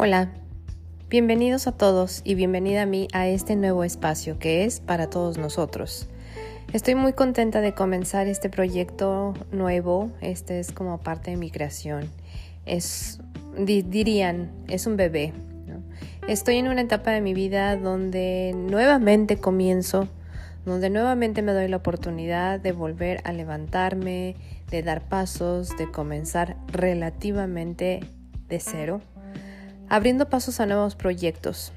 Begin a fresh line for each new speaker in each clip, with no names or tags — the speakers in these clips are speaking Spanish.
Hola, bienvenidos a todos y bienvenida a mí a este nuevo espacio que es para todos nosotros. Estoy muy contenta de comenzar este proyecto nuevo, este es como parte de mi creación. Es, dirían, es un bebé. Estoy en una etapa de mi vida donde nuevamente comienzo, donde nuevamente me doy la oportunidad de volver a levantarme, de dar pasos, de comenzar relativamente de cero abriendo pasos a nuevos proyectos,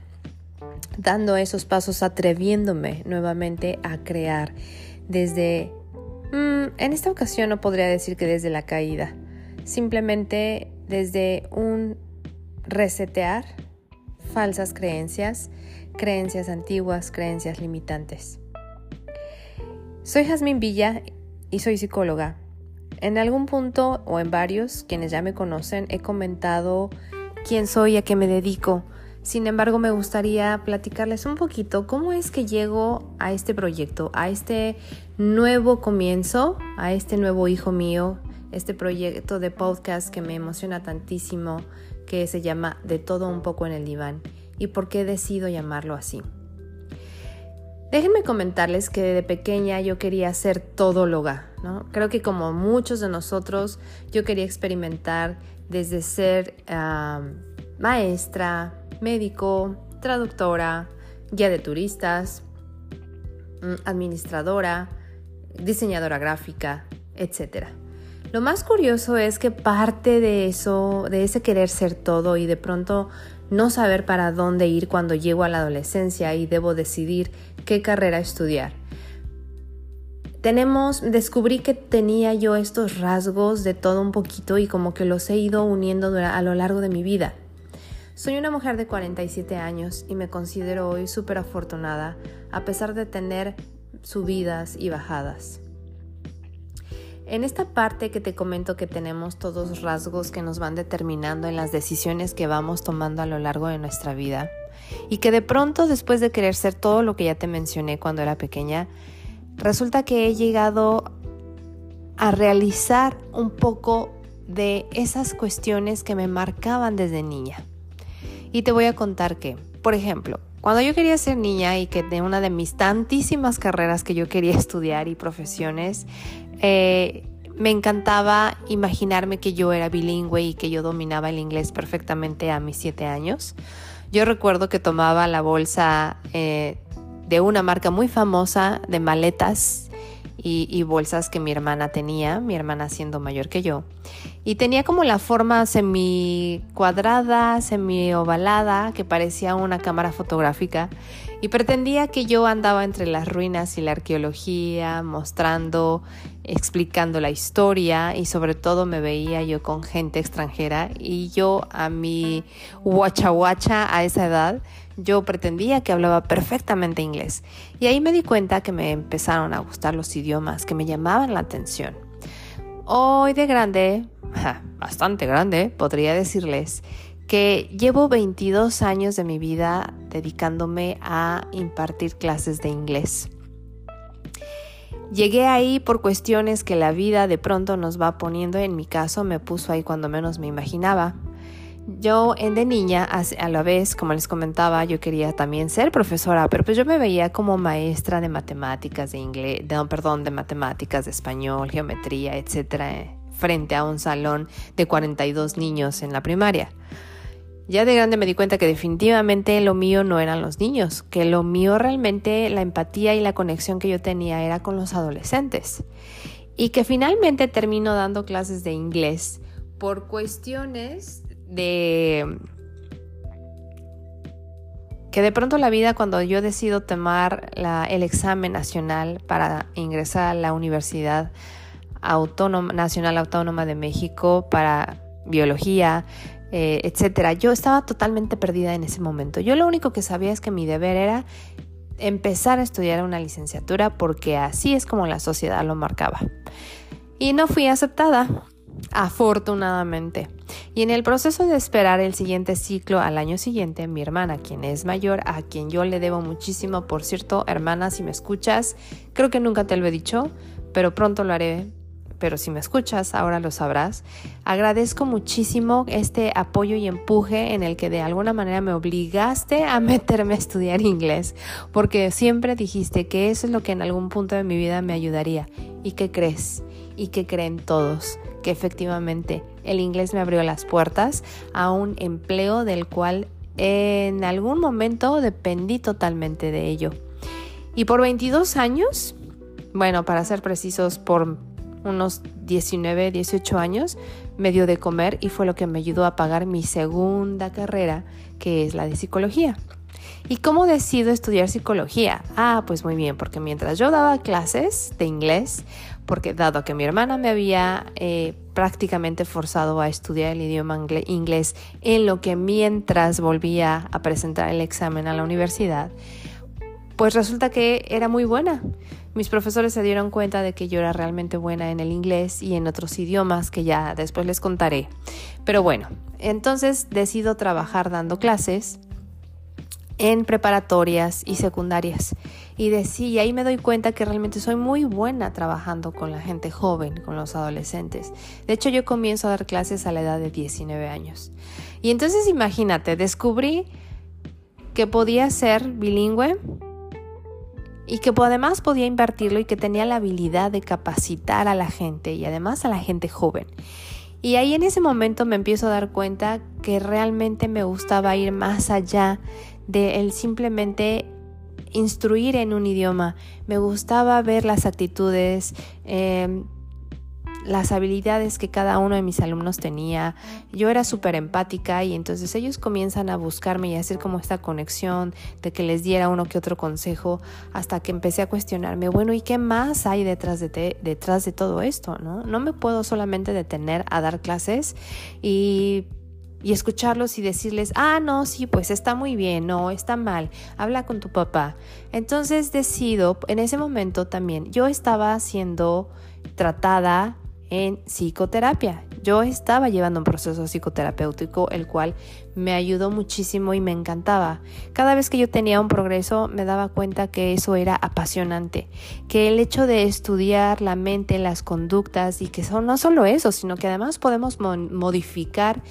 dando esos pasos, atreviéndome nuevamente a crear desde, mm, en esta ocasión no podría decir que desde la caída, simplemente desde un resetear falsas creencias, creencias antiguas, creencias limitantes. Soy Jazmín Villa y soy psicóloga. En algún punto o en varios, quienes ya me conocen, he comentado quién soy, a qué me dedico. Sin embargo, me gustaría platicarles un poquito cómo es que llego a este proyecto, a este nuevo comienzo, a este nuevo hijo mío, este proyecto de podcast que me emociona tantísimo, que se llama De todo un poco en el diván, y por qué decido llamarlo así. Déjenme comentarles que de pequeña yo quería ser todóloga, ¿no? Creo que como muchos de nosotros, yo quería experimentar desde ser maestra, médico, traductora, guía de turistas, mm, administradora, diseñadora gráfica, etc. Lo más curioso es que parte de eso, de ese querer ser todo y de pronto no saber para dónde ir cuando llego a la adolescencia y debo decidir qué carrera estudiar tenemos, descubrí que tenía yo estos rasgos de todo un poquito y como que los he ido uniendo a lo largo de mi vida. Soy una mujer de 47 años y me considero hoy súper afortunada a pesar de tener subidas y bajadas. En esta parte que te comento que tenemos todos rasgos que nos van determinando en las decisiones que vamos tomando a lo largo de nuestra vida y que de pronto después de querer ser todo lo que ya te mencioné cuando era pequeña, resulta que he llegado a realizar un poco de esas cuestiones que me marcaban desde niña. Y te voy a contar que, por ejemplo, cuando yo quería ser niña y que de una de mis tantísimas carreras que yo quería estudiar y profesiones, eh, me encantaba imaginarme que yo era bilingüe y que yo dominaba el inglés perfectamente a mis siete años. Yo recuerdo que tomaba la bolsa eh, de una marca muy famosa de maletas y, bolsas que mi hermana tenía, mi hermana siendo mayor que yo. Y tenía como la forma semi cuadrada, semi ovalada, que parecía una cámara fotográfica. Y pretendía que yo andaba entre las ruinas y la arqueología, mostrando, explicando la historia y sobre todo me veía yo con gente extranjera y yo a mi guacha a esa edad yo pretendía que hablaba perfectamente inglés y ahí me di cuenta que me empezaron a gustar los idiomas que me llamaban la atención. Hoy de grande, bastante grande, podría decirles que llevo 22 años de mi vida dedicándome a impartir clases de inglés. Llegué ahí por cuestiones que la vida de pronto nos va poniendo, en mi caso me puso ahí cuando menos me imaginaba. Yo de niña, a la vez, como les comentaba, yo quería también ser profesora, pero pues yo me veía como maestra de matemáticas, de inglés, de, perdón, de matemáticas, de español, geometría, etcétera, eh, frente a un salón de 42 niños en la primaria. Ya de grande me di cuenta que definitivamente lo mío no eran los niños, que lo mío realmente la empatía y la conexión que yo tenía era con los adolescentes. Y que finalmente termino dando clases de inglés por cuestiones de que de pronto la vida cuando yo decido tomar el examen nacional para ingresar a la Universidad Autónoma, Nacional Autónoma de México para biología, eh, etcétera, yo estaba totalmente perdida en ese momento. Yo lo único que sabía es que mi deber era empezar a estudiar una licenciatura porque así es como la sociedad lo marcaba. Y no fui aceptada afortunadamente. Y en el proceso de esperar el siguiente ciclo al año siguiente, mi hermana, quien es mayor, a quien yo le debo muchísimo, por cierto, hermana, si me escuchas, creo que nunca te lo he dicho, pero pronto lo haré. pero si me escuchas ahora lo sabrás. Agradezco muchísimo este apoyo y empuje en el que de alguna manera me obligaste a meterme a estudiar inglés, porque siempre dijiste que eso es lo que en algún punto de mi vida me ayudaría. ¿Y qué crees? ¿Y qué creen todos? Que efectivamente el inglés me abrió las puertas a un empleo del cual en algún momento dependí totalmente de ello. Y por 22 años, bueno, para ser precisos, por unos 19, 18 años, me dio de comer y fue lo que me ayudó a pagar mi segunda carrera, que es la de psicología. ¿Y cómo decido estudiar psicología? Ah, pues muy bien, porque mientras yo daba clases de inglés, porque dado que mi hermana me había eh, prácticamente forzado a estudiar el idioma inglés en lo que mientras volvía a presentar el examen a la universidad, pues resulta que era muy buena. Mis profesores se dieron cuenta de que yo era realmente buena en el inglés y en otros idiomas que ya después les contaré. Pero bueno, entonces decido trabajar dando clases en preparatorias y secundarias. Y, y ahí me doy cuenta que realmente soy muy buena trabajando con la gente joven, con los adolescentes. De hecho, yo comienzo a dar clases a la edad de 19 años. Y entonces imagínate, descubrí que podía ser bilingüe y que además podía invertirlo y que tenía la habilidad de capacitar a la gente y además a la gente joven. Y ahí en ese momento me empiezo a dar cuenta que realmente me gustaba ir más allá de el simplemente instruir en un idioma. Me gustaba ver las actitudes, eh, las habilidades que cada uno de mis alumnos tenía. Yo era súper empática y entonces ellos comienzan a buscarme y a hacer como esta conexión de que les diera uno que otro consejo hasta que empecé a cuestionarme, bueno, ¿y qué más hay detrás de, detrás de todo esto? ¿no? no me puedo solamente detener a dar clases y y escucharlos y decirles, ah, no, sí, pues está muy bien, no, está mal, habla con tu papá. Entonces decido, en ese momento también, yo estaba siendo tratada en psicoterapia. Yo estaba llevando un proceso psicoterapéutico el cual me ayudó muchísimo y me encantaba. Cada vez que yo tenía un progreso me daba cuenta que eso era apasionante, que el hecho de estudiar la mente, las conductas y que son no solo eso, sino que además podemos modificar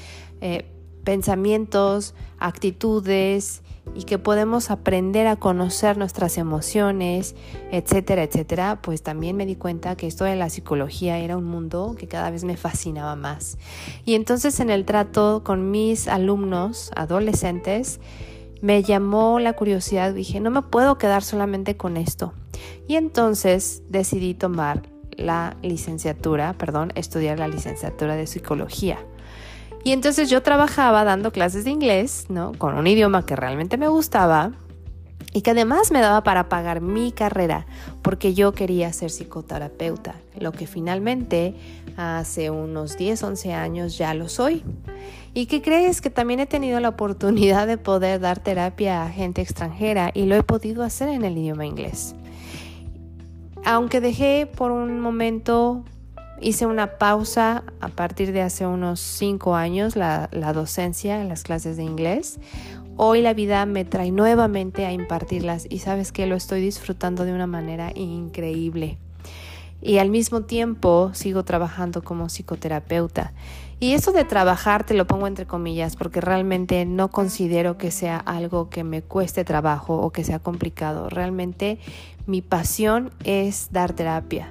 eh, pensamientos, actitudes y que podemos aprender a conocer nuestras emociones, etcétera, etcétera, pues también me di cuenta que esto de la psicología era un mundo que cada vez me fascinaba más. Y entonces en el trato con mis alumnos adolescentes, me llamó la curiosidad, dije, no me puedo quedar solamente con esto. Y entonces decidí tomar la licenciatura, perdón, estudiar la licenciatura de psicología. Y entonces yo trabajaba dando clases de inglés, ¿no? Con un idioma que realmente me gustaba y que además me daba para pagar mi carrera, porque yo quería ser psicoterapeuta, lo que finalmente hace unos 10, 11 años ya lo soy. ¿Y qué crees? Que también he tenido la oportunidad de poder dar terapia a gente extranjera y lo he podido hacer en el idioma inglés. Aunque dejé por un momento Hice una pausa a partir de hace unos cinco años la, docencia en las clases de inglés. Hoy la vida me trae nuevamente a impartirlas y sabes que lo estoy disfrutando de una manera increíble. Y al mismo tiempo sigo trabajando como psicoterapeuta. Y eso de trabajar te lo pongo entre comillas porque realmente no considero que sea algo que me cueste trabajo o que sea complicado. Realmente mi pasión es dar terapia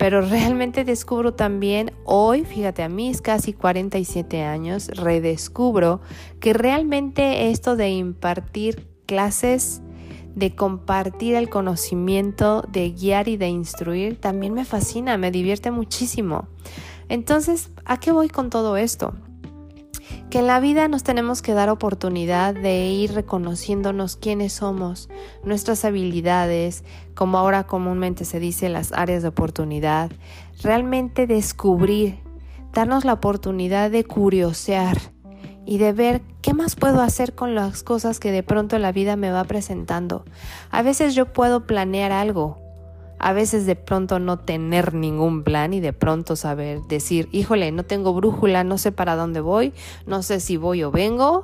pero realmente descubro también hoy, fíjate, a mis casi 47 años, redescubro que realmente esto de impartir clases, de compartir el conocimiento, de guiar y de instruir, también me fascina, me divierte muchísimo. Entonces, ¿a qué voy con todo esto? Que en la vida nos tenemos que dar oportunidad de ir reconociéndonos quiénes somos, nuestras habilidades, como ahora comúnmente se dice las áreas de oportunidad, realmente descubrir, darnos la oportunidad de curiosear y de ver qué más puedo hacer con las cosas que de pronto la vida me va presentando. A veces yo puedo planear algo, a veces de pronto no tener ningún plan y de pronto saber decir, híjole, no tengo brújula, no sé para dónde voy, no sé si voy o vengo,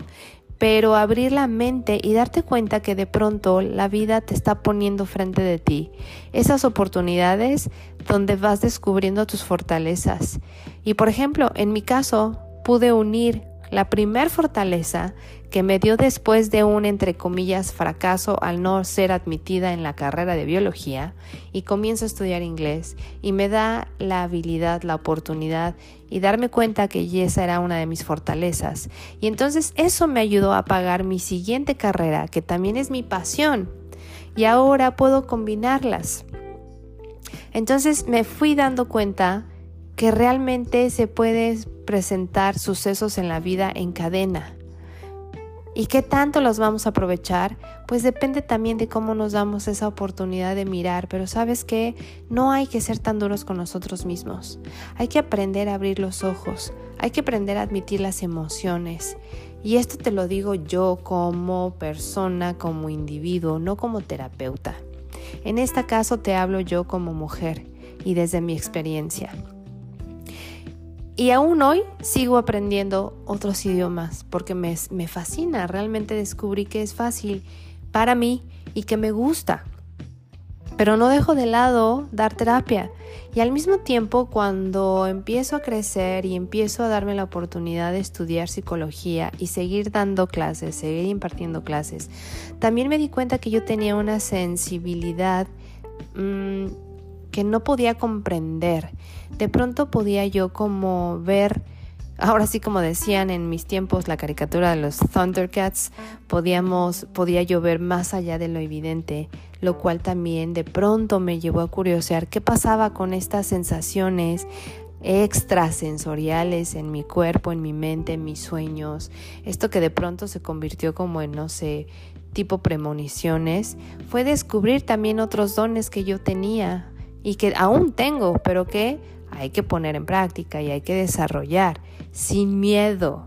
pero abrir la mente y darte cuenta que de pronto la vida te está poniendo frente de ti. Esas oportunidades donde vas descubriendo tus fortalezas. Y por ejemplo, en mi caso, pude unir la primer fortaleza que me dio después de un, entre comillas, fracaso al no ser admitida en la carrera de biología y comienzo a estudiar inglés y me da la habilidad, la oportunidad y darme cuenta que esa era una de mis fortalezas. Y entonces eso me ayudó a pagar mi siguiente carrera, que también es mi pasión. Y ahora puedo combinarlas. Entonces me fui dando cuenta que realmente se puede presentar sucesos en la vida en cadena. ¿Y qué tanto los vamos a aprovechar? Pues depende también de cómo nos damos esa oportunidad de mirar, pero sabes que no hay que ser tan duros con nosotros mismos. Hay que aprender a abrir los ojos, hay que aprender a admitir las emociones. Y esto te lo digo yo como persona, como individuo, no como terapeuta. En este caso te hablo yo como mujer y desde mi experiencia. Y aún hoy sigo aprendiendo otros idiomas porque me, fascina. Realmente descubrí que es fácil para mí y que me gusta. Pero no dejo de lado dar terapia. Y al mismo tiempo, cuando empiezo a crecer y empiezo a darme la oportunidad de estudiar psicología y seguir dando clases, seguir impartiendo clases, también me di cuenta que yo tenía una sensibilidad mmm, que no podía comprender. De pronto podía yo como ver, ahora sí como decían en mis tiempos la caricatura de los Thundercats, podíamos, podía yo ver más allá de lo evidente, lo cual también de pronto me llevó a curiosear qué pasaba con estas sensaciones extrasensoriales en mi cuerpo, en mi mente, en mis sueños, esto que de pronto se convirtió como en, no sé, tipo premoniciones, fue descubrir también otros dones que yo tenía, y que aún tengo, pero que hay que poner en práctica y hay que desarrollar sin miedo.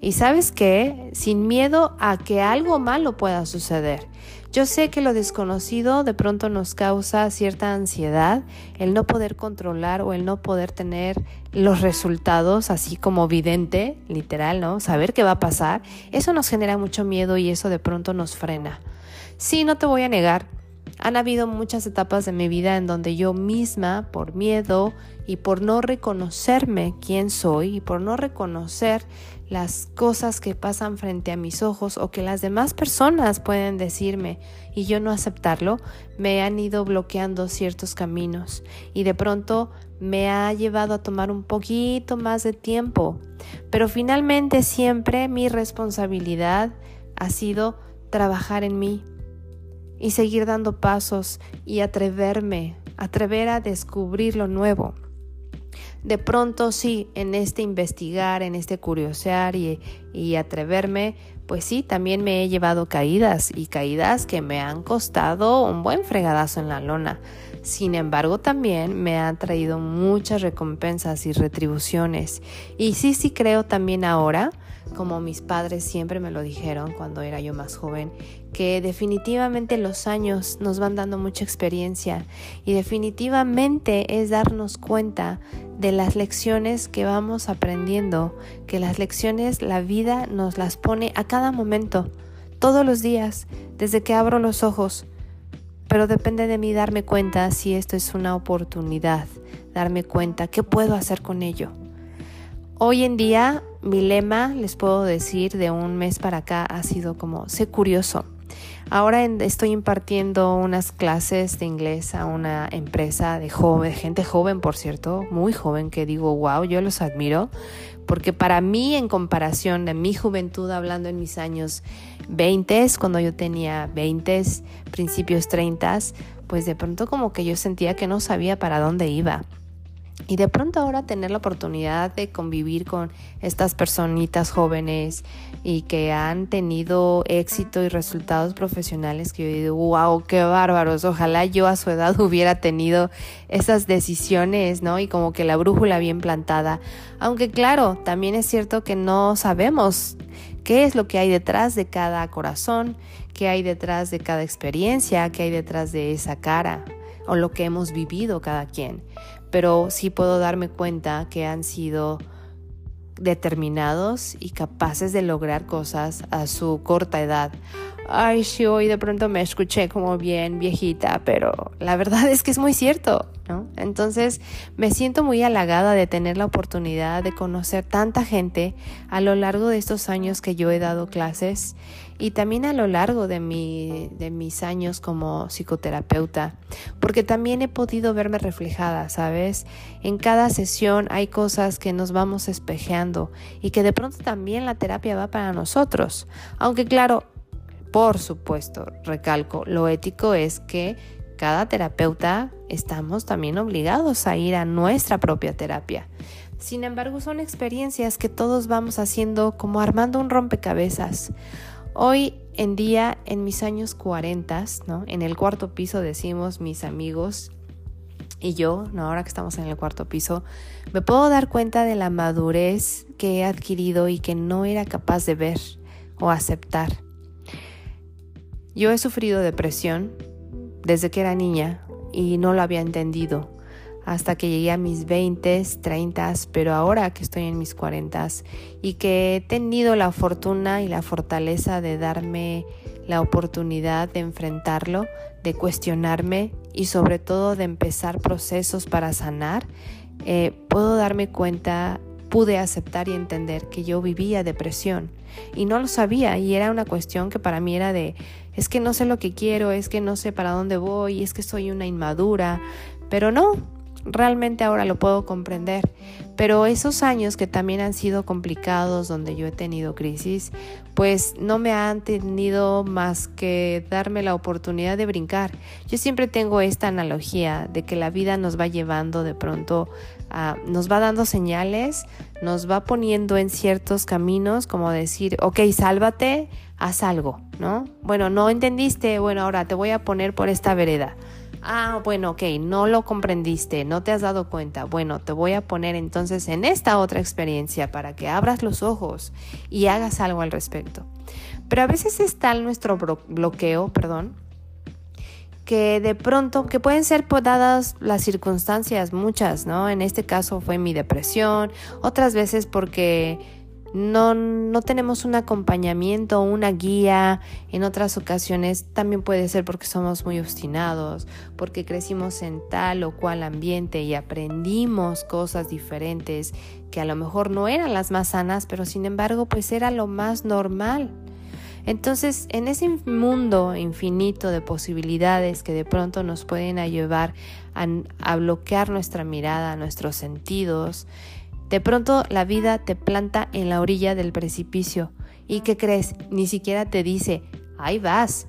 Y sabes qué, sin miedo a que algo malo pueda suceder. Yo sé que lo desconocido de pronto nos causa cierta ansiedad, el no poder controlar o el no poder tener los resultados así como vidente, literal, ¿no? Saber qué va a pasar, eso nos genera mucho miedo y eso de pronto nos frena. Sí, no te voy a negar, han habido muchas etapas de mi vida en donde yo misma, por miedo y por no reconocerme quién soy y por no reconocer las cosas que pasan frente a mis ojos o que las demás personas pueden decirme y yo no aceptarlo, me han ido bloqueando ciertos caminos y de pronto me ha llevado a tomar un poquito más de tiempo. Pero finalmente siempre mi responsabilidad ha sido trabajar en mí, y seguir dando pasos y atreverme, atrever a descubrir lo nuevo. De pronto sí, en este investigar, en este curiosear y, y atreverme, pues sí, también me he llevado caídas y caídas que me han costado un buen fregadazo en la lona. Sin embargo, también me han traído muchas recompensas y retribuciones. Y sí, sí creo también ahora como mis padres siempre me lo dijeron cuando era yo más joven, que definitivamente los años nos van dando mucha experiencia y definitivamente es darnos cuenta de las lecciones que vamos aprendiendo, que las lecciones la vida nos las pone a cada momento, todos los días, desde que abro los ojos. Pero depende de mí darme cuenta si esto es una oportunidad, darme cuenta qué puedo hacer con ello. Hoy en día mi lema, les puedo decir, de un mes para acá ha sido como, sé curioso. Ahora estoy impartiendo unas clases de inglés a una empresa de joven, gente joven, por cierto, muy joven, que digo, wow, yo los admiro, porque para mí, en comparación de mi juventud, hablando en mis años 20, cuando yo tenía 20, principios 30, pues de pronto como que yo sentía que no sabía para dónde iba. Y de pronto ahora tener la oportunidad de convivir con estas personitas jóvenes y que han tenido éxito y resultados profesionales que yo digo, wow, qué bárbaros, ojalá yo a su edad hubiera tenido esas decisiones, ¿no? Y como que la brújula bien plantada. Aunque claro, también es cierto que no sabemos qué es lo que hay detrás de cada corazón, qué hay detrás de cada experiencia, qué hay detrás de esa cara o lo que hemos vivido cada quien pero sí puedo darme cuenta que han sido determinados y capaces de lograr cosas a su corta edad. Ay, sí, hoy de pronto me escuché como bien viejita, pero la verdad es que es muy cierto, ¿no? Entonces me siento muy halagada de tener la oportunidad de conocer tanta gente a lo largo de estos años que yo he dado clases y también a lo largo de, mi, de mis años como psicoterapeuta, porque también he podido verme reflejada, ¿sabes? En cada sesión hay cosas que nos vamos espejeando y que de pronto también la terapia va para nosotros, aunque claro, por supuesto, recalco, lo ético es que cada terapeuta estamos también obligados a ir a nuestra propia terapia. Sin embargo, son experiencias que todos vamos haciendo como armando un rompecabezas. Hoy en día, en mis años 40, ¿no? En el cuarto piso decimos mis amigos y yo, ¿no? ahora que estamos en el cuarto piso, me puedo dar cuenta de la madurez que he adquirido y que no era capaz de ver o aceptar. Yo he sufrido depresión desde que era niña y no lo había entendido hasta que llegué a mis 20, 30, pero ahora que estoy en mis 40 y que he tenido la fortuna y la fortaleza de darme la oportunidad de enfrentarlo, de cuestionarme y sobre todo de empezar procesos para sanar, eh, puedo darme cuenta pude aceptar y entender que yo vivía depresión y no lo sabía y era una cuestión que para mí era de es que no sé lo que quiero, es que no sé para dónde voy, es que soy una inmadura, pero no, realmente ahora lo puedo comprender. Pero esos años que también han sido complicados, donde yo he tenido crisis, pues no me han tenido más que darme la oportunidad de brincar. Yo siempre tengo esta analogía de que la vida nos va llevando de pronto, a, nos va dando señales, nos va poniendo en ciertos caminos, como decir, ok, sálvate, haz algo, ¿no? Bueno, no entendiste, bueno, ahora te voy a poner por esta vereda Ah, bueno, ok, no lo comprendiste, no te has dado cuenta. Bueno, te voy a poner entonces en esta otra experiencia para que abras los ojos y hagas algo al respecto. Pero a veces está nuestro bloqueo, perdón, que de pronto, que pueden ser dadas las circunstancias, muchas, ¿no? En este caso fue mi depresión, otras veces porque no, no tenemos un acompañamiento, una guía. En otras ocasiones también puede ser porque somos muy obstinados, porque crecimos en tal o cual ambiente y aprendimos cosas diferentes que a lo mejor no eran las más sanas, pero sin embargo pues era lo más normal. Entonces, en ese mundo infinito de posibilidades que de pronto nos pueden llevar a, a bloquear nuestra mirada, nuestros sentidos, de pronto la vida te planta en la orilla del precipicio. ¿Y qué crees? Ni siquiera te dice, ahí vas.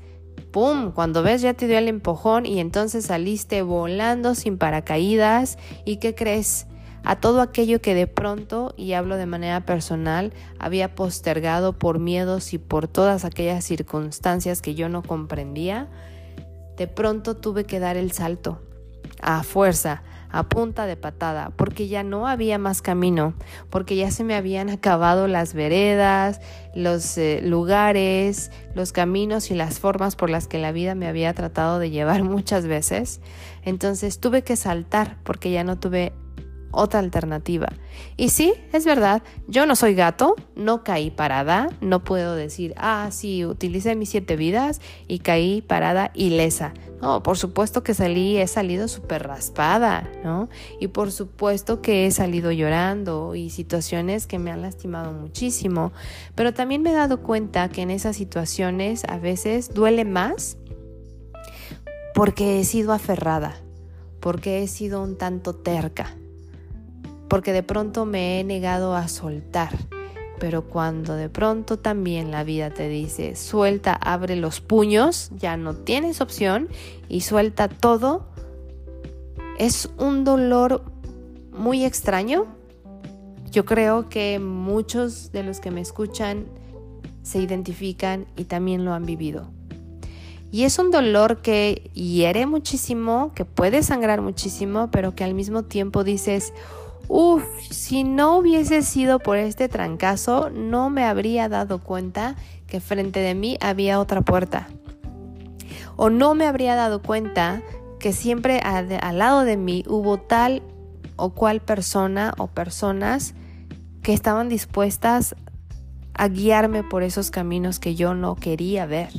¡Pum! Cuando ves ya te dio el empujón y entonces saliste volando sin paracaídas. ¿Y qué crees? A todo aquello que de pronto, y hablo de manera personal, había postergado por miedos y por todas aquellas circunstancias que yo no comprendía, de pronto tuve que dar el salto. A fuerza, a punta de patada, porque ya no había más camino, porque ya se me habían acabado las veredas, los eh, lugares, los caminos y las formas por las que la vida me había tratado de llevar muchas veces. Entonces tuve que saltar porque ya no tuve otra alternativa. Y sí, es verdad, yo no soy gato, no caí parada, no puedo decir, ah, sí, utilicé mis siete vidas y caí parada ilesa. No, por supuesto que salí, he salido súper raspada, ¿no? Y por supuesto que he salido llorando y situaciones que me han lastimado muchísimo, pero también me he dado cuenta que en esas situaciones a veces duele más porque he sido aferrada, porque he sido un tanto terca porque de pronto me he negado a soltar. Pero cuando de pronto también la vida te dice, suelta, abre los puños, ya no tienes opción y suelta todo, es un dolor muy extraño. Yo creo que muchos de los que me escuchan se identifican y también lo han vivido. Y es un dolor que hiere muchísimo, que puede sangrar muchísimo, pero que al mismo tiempo dices, Uf, si no hubiese sido por este trancazo, no me habría dado cuenta que frente de mí había otra puerta. O no me habría dado cuenta que siempre al, lado de mí hubo tal o cual persona o personas que estaban dispuestas a guiarme por esos caminos que yo no quería ver.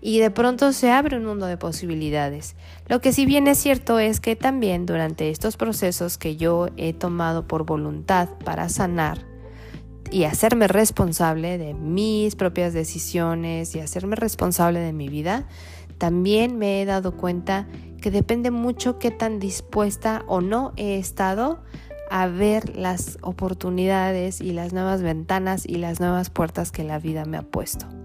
Y de pronto se abre un mundo de posibilidades. Lo que sí bien es cierto es que también durante estos procesos que yo he tomado por voluntad para sanar y hacerme responsable de mis propias decisiones y hacerme responsable de mi vida, también me he dado cuenta que depende mucho qué tan dispuesta o no he estado a ver las oportunidades y las nuevas ventanas y las nuevas puertas que la vida me ha puesto.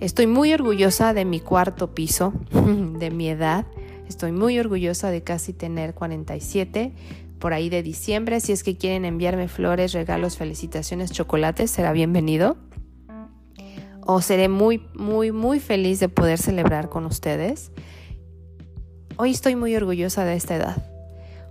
Estoy muy orgullosa de mi cuarto piso, de mi edad. Estoy muy orgullosa de casi tener 47 por ahí de diciembre. Si es que quieren enviarme flores, regalos, felicitaciones, chocolates, será bienvenido. O seré muy, muy, muy feliz de poder celebrar con ustedes. Hoy estoy muy orgullosa de esta edad,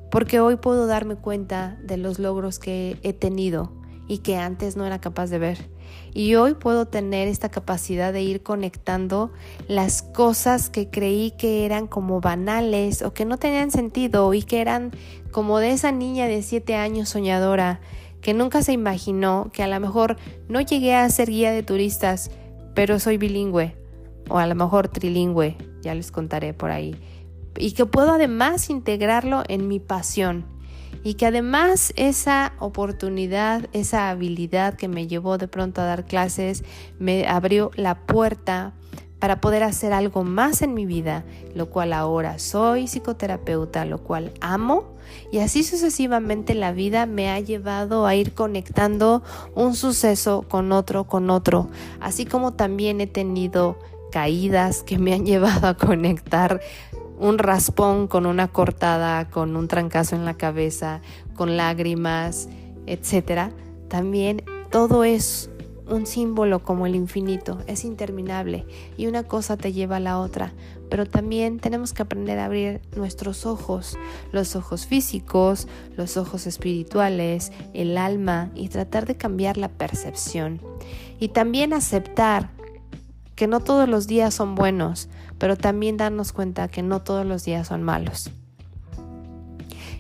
porque hoy puedo darme cuenta de los logros que he tenido y que antes no era capaz de ver y hoy puedo tener esta capacidad de ir conectando las cosas que creí que eran como banales o que no tenían sentido y que eran como de esa niña de siete años soñadora que nunca se imaginó que a lo mejor no llegué a ser guía de turistas, pero soy bilingüe o a lo mejor trilingüe, ya les contaré por ahí, y que puedo además integrarlo en mi pasión y que además esa oportunidad, esa habilidad que me llevó de pronto a dar clases, me abrió la puerta para poder hacer algo más en mi vida, lo cual ahora soy psicoterapeuta, lo cual amo y así sucesivamente la vida me ha llevado a ir conectando un suceso con otro, con otro, así como también he tenido caídas que me han llevado a conectar un raspón con una cortada, con un trancazo en la cabeza, con lágrimas, etc. También todo es un símbolo como el infinito, es interminable y una cosa te lleva a la otra, pero también tenemos que aprender a abrir nuestros ojos, los ojos físicos, los ojos espirituales, el alma y tratar de cambiar la percepción. Y también aceptar que no todos los días son buenos, pero también darnos cuenta que no todos los días son malos.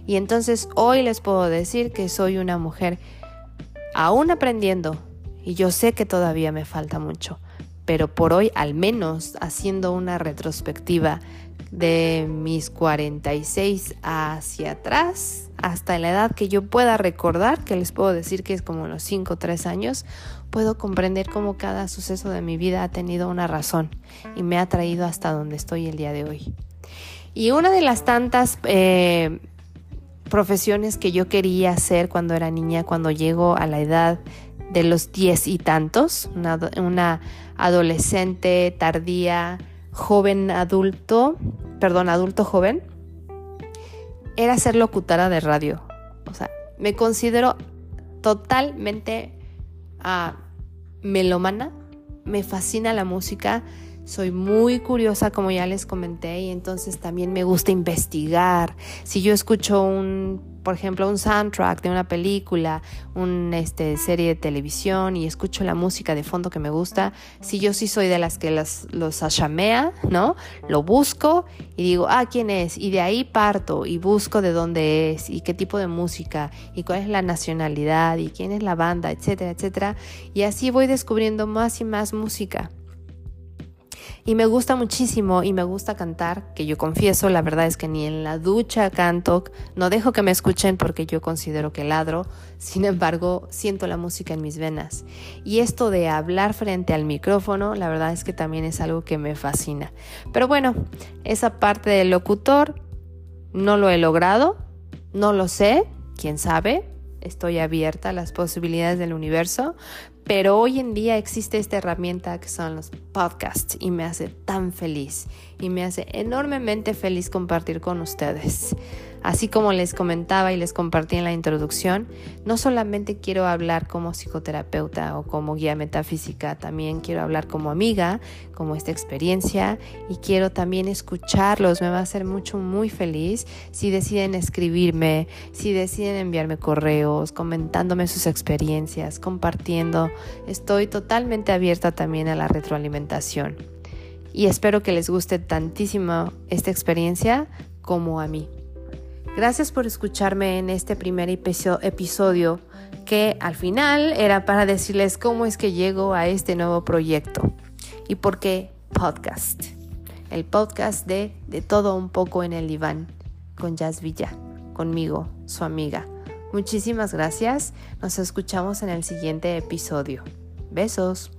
Y entonces hoy les puedo decir que soy una mujer aún aprendiendo y yo sé que todavía me falta mucho, pero por hoy al menos haciendo una retrospectiva de mis 46 hacia atrás, hasta la edad que yo pueda recordar, que les puedo decir que es como los 5 o 3 años, puedo comprender cómo cada suceso de mi vida ha tenido una razón y me ha traído hasta donde estoy el día de hoy. Y una de las tantas eh, profesiones que yo quería hacer cuando era niña, cuando llego a la edad de los diez y tantos, una, una adolescente tardía, joven adulto, perdón, adulto joven, era ser locutora de radio. O sea, me considero totalmente a melomana, me fascina la música, soy muy curiosa como ya les comenté y entonces también me gusta investigar. Si yo escucho un por ejemplo, un soundtrack de una película, una este, serie de televisión y escucho la música de fondo que me gusta, si yo sí soy de las que las, los achamea, ¿no? Lo busco y digo, ah, ¿quién es? Y de ahí parto y busco de dónde es y qué tipo de música y cuál es la nacionalidad y quién es la banda, etcétera, etcétera. Y así voy descubriendo más y más música. Y me gusta muchísimo y me gusta cantar, que yo confieso, la verdad es que ni en la ducha canto, no dejo que me escuchen porque yo considero que ladro, sin embargo siento la música en mis venas. Y esto de hablar frente al micrófono, la verdad es que también es algo que me fascina. Pero bueno, esa parte del locutor no lo he logrado, no lo sé, quién sabe, estoy abierta a las posibilidades del universo, pero hoy en día existe esta herramienta que son los podcasts y me hace tan feliz y me hace enormemente feliz compartir con ustedes. Así como les comentaba y les compartí en la introducción, no solamente quiero hablar como psicoterapeuta o como guía metafísica, también quiero hablar como amiga, como esta experiencia y quiero también escucharlos. Me va a hacer mucho, muy feliz si deciden escribirme, si deciden enviarme correos, comentándome sus experiencias, compartiendo. Estoy totalmente abierta también a la retroalimentación. Y espero que les guste tantísimo esta experiencia como a mí. Gracias por escucharme en este primer episodio que al final era para decirles cómo es que llego a este nuevo proyecto y por qué Podcast, el podcast de De todo un poco en el diván, con Jazz Villa, conmigo, su amiga. Muchísimas gracias, nos escuchamos en el siguiente episodio. Besos.